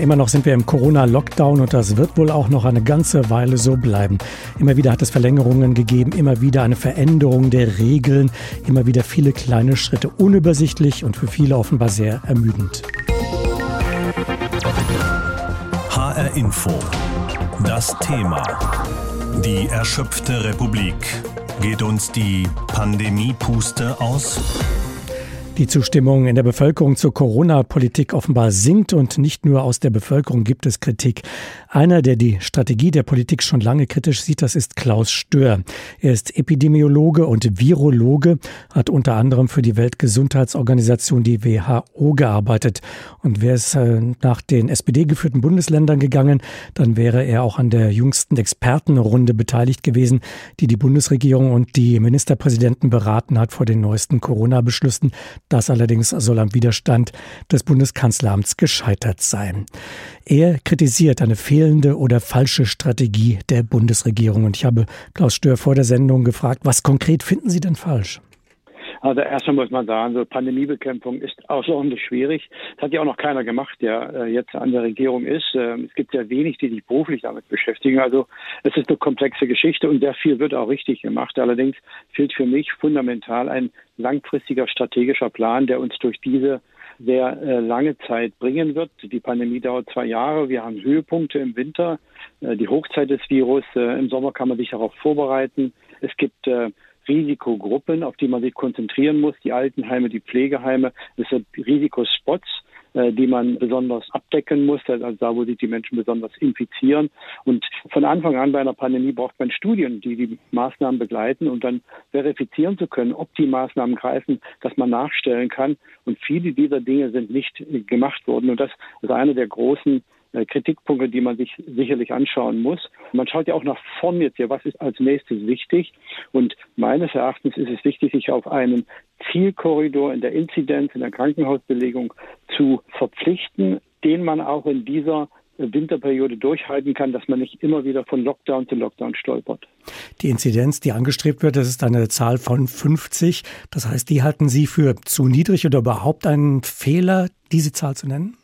Immer noch sind wir im Corona-Lockdown und das wird wohl auch noch eine ganze Weile so bleiben. Immer wieder hat es Verlängerungen gegeben, immer wieder eine Veränderung der Regeln, immer wieder viele kleine Schritte. Unübersichtlich und für viele offenbar sehr ermüdend. HR Info. Das Thema. Die erschöpfte Republik. Geht uns die Pandemie-Puste aus? Die Zustimmung in der Bevölkerung zur Corona-Politik offenbar sinkt und nicht nur aus der Bevölkerung gibt es Kritik. Einer, der die Strategie der Politik schon lange kritisch sieht, das ist Klaus Stör. Er ist Epidemiologe und Virologe, hat unter anderem für die Weltgesundheitsorganisation, die WHO, gearbeitet. Und wäre es äh, nach den SPD-geführten Bundesländern gegangen, dann wäre er auch an der jüngsten Expertenrunde beteiligt gewesen, die die Bundesregierung und die Ministerpräsidenten beraten hat vor den neuesten Corona-Beschlüssen. Das allerdings soll am Widerstand des Bundeskanzleramts gescheitert sein. Er kritisiert eine fehlende oder falsche Strategie der Bundesregierung. Und ich habe Klaus Stör vor der Sendung gefragt, was konkret finden Sie denn falsch? Also erstmal muss man sagen, so Pandemiebekämpfung ist außerordentlich schwierig. Das hat ja auch noch keiner gemacht, der äh, jetzt an der Regierung ist. Ähm, es gibt sehr wenig, die sich beruflich damit beschäftigen. Also es ist eine komplexe Geschichte und sehr viel wird auch richtig gemacht. Allerdings fehlt für mich fundamental ein langfristiger strategischer Plan, der uns durch diese sehr äh, lange Zeit bringen wird. Die Pandemie dauert zwei Jahre. Wir haben Höhepunkte im Winter, äh, die Hochzeit des Virus. Äh, Im Sommer kann man sich darauf vorbereiten. Es gibt äh, Risikogruppen, auf die man sich konzentrieren muss, die Altenheime, die Pflegeheime. Es sind Risikospots, äh, die man besonders abdecken muss, also da, wo sich die Menschen besonders infizieren. Und von Anfang an bei einer Pandemie braucht man Studien, die die Maßnahmen begleiten und dann verifizieren zu können, ob die Maßnahmen greifen, dass man nachstellen kann. Und viele dieser Dinge sind nicht gemacht worden. Und das ist eine der großen Kritikpunkte, die man sich sicherlich anschauen muss. Man schaut ja auch nach vorn jetzt hier, was ist als nächstes wichtig. Und meines Erachtens ist es wichtig, sich auf einen Zielkorridor in der Inzidenz, in der Krankenhausbelegung zu verpflichten, den man auch in dieser Winterperiode durchhalten kann, dass man nicht immer wieder von Lockdown zu Lockdown stolpert. Die Inzidenz, die angestrebt wird, das ist eine Zahl von 50. Das heißt, die halten Sie für zu niedrig oder überhaupt einen Fehler, diese Zahl zu nennen?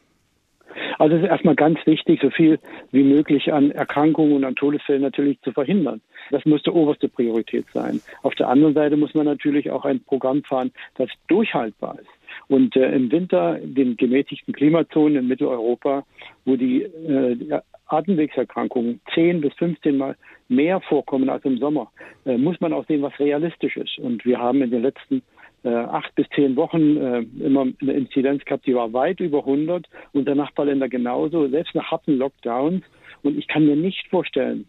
Also es ist erstmal ganz wichtig, so viel wie möglich an Erkrankungen und an Todesfällen natürlich zu verhindern. Das muss die oberste Priorität sein. Auf der anderen Seite muss man natürlich auch ein Programm fahren, das durchhaltbar ist. Und äh, im Winter, den gemäßigten Klimazonen in Mitteleuropa, wo die äh, Atemwegserkrankungen 10 bis 15 Mal mehr vorkommen als im Sommer, äh, muss man auch sehen, was realistisch ist. Und wir haben in den letzten acht bis zehn Wochen äh, immer eine Inzidenz gehabt, die war weit über 100 und der Nachbarländer genauso, selbst nach harten Lockdowns. Und ich kann mir nicht vorstellen,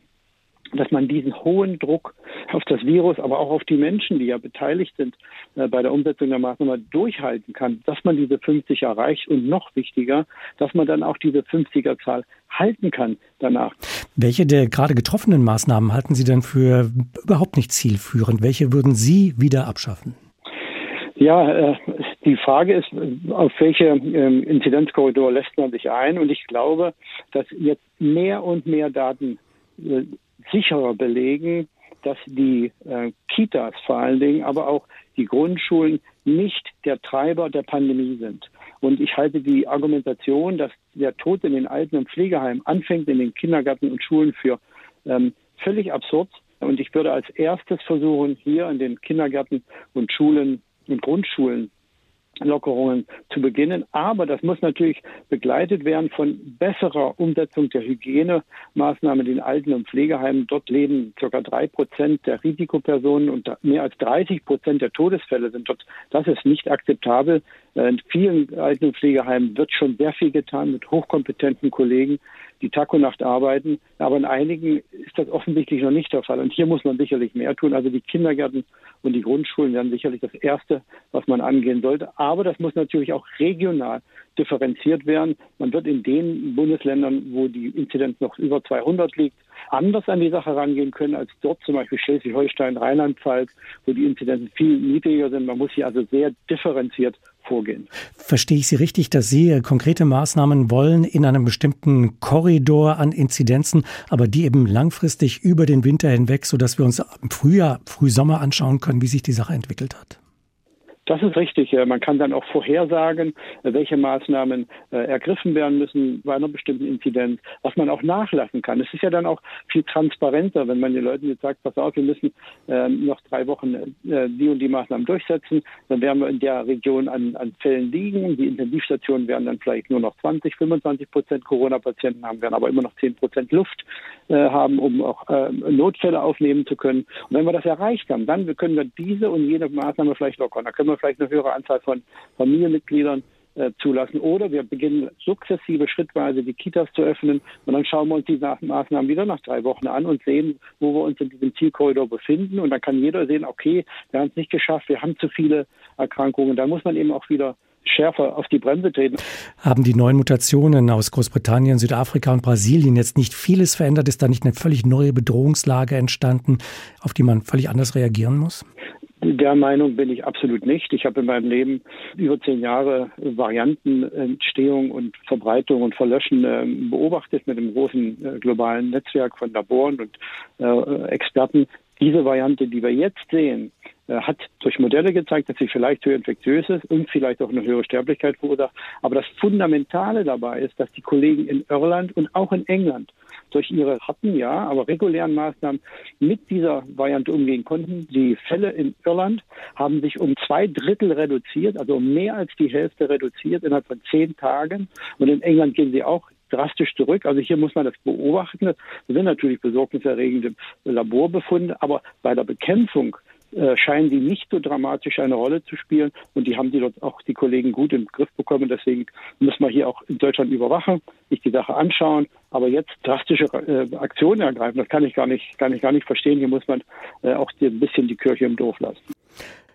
dass man diesen hohen Druck auf das Virus, aber auch auf die Menschen, die ja beteiligt sind äh, bei der Umsetzung der Maßnahmen, durchhalten kann, dass man diese 50 erreicht und noch wichtiger, dass man dann auch diese 50er-Zahl halten kann danach. Welche der gerade getroffenen Maßnahmen halten Sie denn für überhaupt nicht zielführend? Welche würden Sie wieder abschaffen? Ja, äh, die Frage ist, auf welche ähm, Inzidenzkorridor lässt man sich ein? Und ich glaube, dass jetzt mehr und mehr Daten äh, sicherer belegen, dass die äh, Kitas vor allen Dingen, aber auch die Grundschulen nicht der Treiber der Pandemie sind. Und ich halte die Argumentation, dass der Tod in den Alten- und Pflegeheimen anfängt in den Kindergärten und Schulen für ähm, völlig absurd. Und ich würde als erstes versuchen, hier in den Kindergärten und Schulen in Grundschulen Lockerungen zu beginnen. Aber das muss natürlich begleitet werden von besserer Umsetzung der Hygienemaßnahmen in Alten- und Pflegeheimen. Dort leben ca. drei Prozent der Risikopersonen und mehr als 30 Prozent der Todesfälle sind dort. Das ist nicht akzeptabel. In vielen Alten- und Pflegeheimen wird schon sehr viel getan mit hochkompetenten Kollegen, die Tag und Nacht arbeiten. Aber in einigen ist das offensichtlich noch nicht der Fall. Und hier muss man sicherlich mehr tun. Also die Kindergärten und die Grundschulen werden sicherlich das Erste, was man angehen sollte. Aber das muss natürlich auch regional differenziert werden. Man wird in den Bundesländern, wo die Inzidenz noch über 200 liegt, anders an die Sache rangehen können als dort, zum Beispiel Schleswig-Holstein, Rheinland-Pfalz, wo die Inzidenzen viel niedriger sind. Man muss hier also sehr differenziert vorgehen. Verstehe ich Sie richtig, dass Sie konkrete Maßnahmen wollen in einem bestimmten Korridor an Inzidenzen, aber die eben langfristig über den Winter hinweg, sodass wir uns im Frühjahr, Frühsommer anschauen können, wie sich die Sache entwickelt hat? Das ist richtig. Man kann dann auch vorhersagen, welche Maßnahmen äh, ergriffen werden müssen bei einer bestimmten Inzidenz, was man auch nachlassen kann. Es ist ja dann auch viel transparenter, wenn man den Leuten jetzt sagt, pass auf, wir müssen äh, noch drei Wochen äh, die und die Maßnahmen durchsetzen, dann werden wir in der Region an, an Fällen liegen. Die Intensivstationen werden dann vielleicht nur noch 20, 25 Prozent Corona-Patienten haben, werden aber immer noch 10 Prozent Luft äh, haben, um auch äh, Notfälle aufnehmen zu können. Und wenn wir das erreicht haben, dann können wir diese und jene Maßnahme vielleicht lockern. Da können wir vielleicht eine höhere Anzahl von Familienmitgliedern äh, zulassen. Oder wir beginnen sukzessive, schrittweise die Kitas zu öffnen und dann schauen wir uns die Maßnahmen wieder nach drei Wochen an und sehen, wo wir uns in diesem Zielkorridor befinden. Und dann kann jeder sehen, okay, wir haben es nicht geschafft, wir haben zu viele Erkrankungen. Da muss man eben auch wieder schärfer auf die Bremse treten. Haben die neuen Mutationen aus Großbritannien, Südafrika und Brasilien jetzt nicht vieles verändert? Ist da nicht eine völlig neue Bedrohungslage entstanden, auf die man völlig anders reagieren muss? Der Meinung bin ich absolut nicht. Ich habe in meinem Leben über zehn Jahre Variantenentstehung und Verbreitung und Verlöschen äh, beobachtet mit einem großen äh, globalen Netzwerk von Laboren und äh, Experten. Diese Variante, die wir jetzt sehen, äh, hat durch Modelle gezeigt, dass sie vielleicht höher infektiös ist und vielleicht auch eine höhere Sterblichkeit verursacht. Aber das Fundamentale dabei ist, dass die Kollegen in Irland und auch in England durch ihre harten, ja, aber regulären Maßnahmen mit dieser Variante umgehen konnten. Die Fälle in Irland haben sich um zwei Drittel reduziert, also um mehr als die Hälfte reduziert innerhalb von zehn Tagen. Und in England gehen sie auch drastisch zurück. Also hier muss man das beobachten. Das sind natürlich besorgniserregende Laborbefunde, aber bei der Bekämpfung äh, scheinen die nicht so dramatisch eine Rolle zu spielen. Und die haben die dort auch die Kollegen gut im Griff bekommen. Deswegen muss man hier auch in Deutschland überwachen, sich die Sache anschauen. Aber jetzt drastische äh, Aktionen ergreifen, das kann ich gar nicht, kann ich gar nicht verstehen. Hier muss man äh, auch ein bisschen die Kirche im Dorf lassen.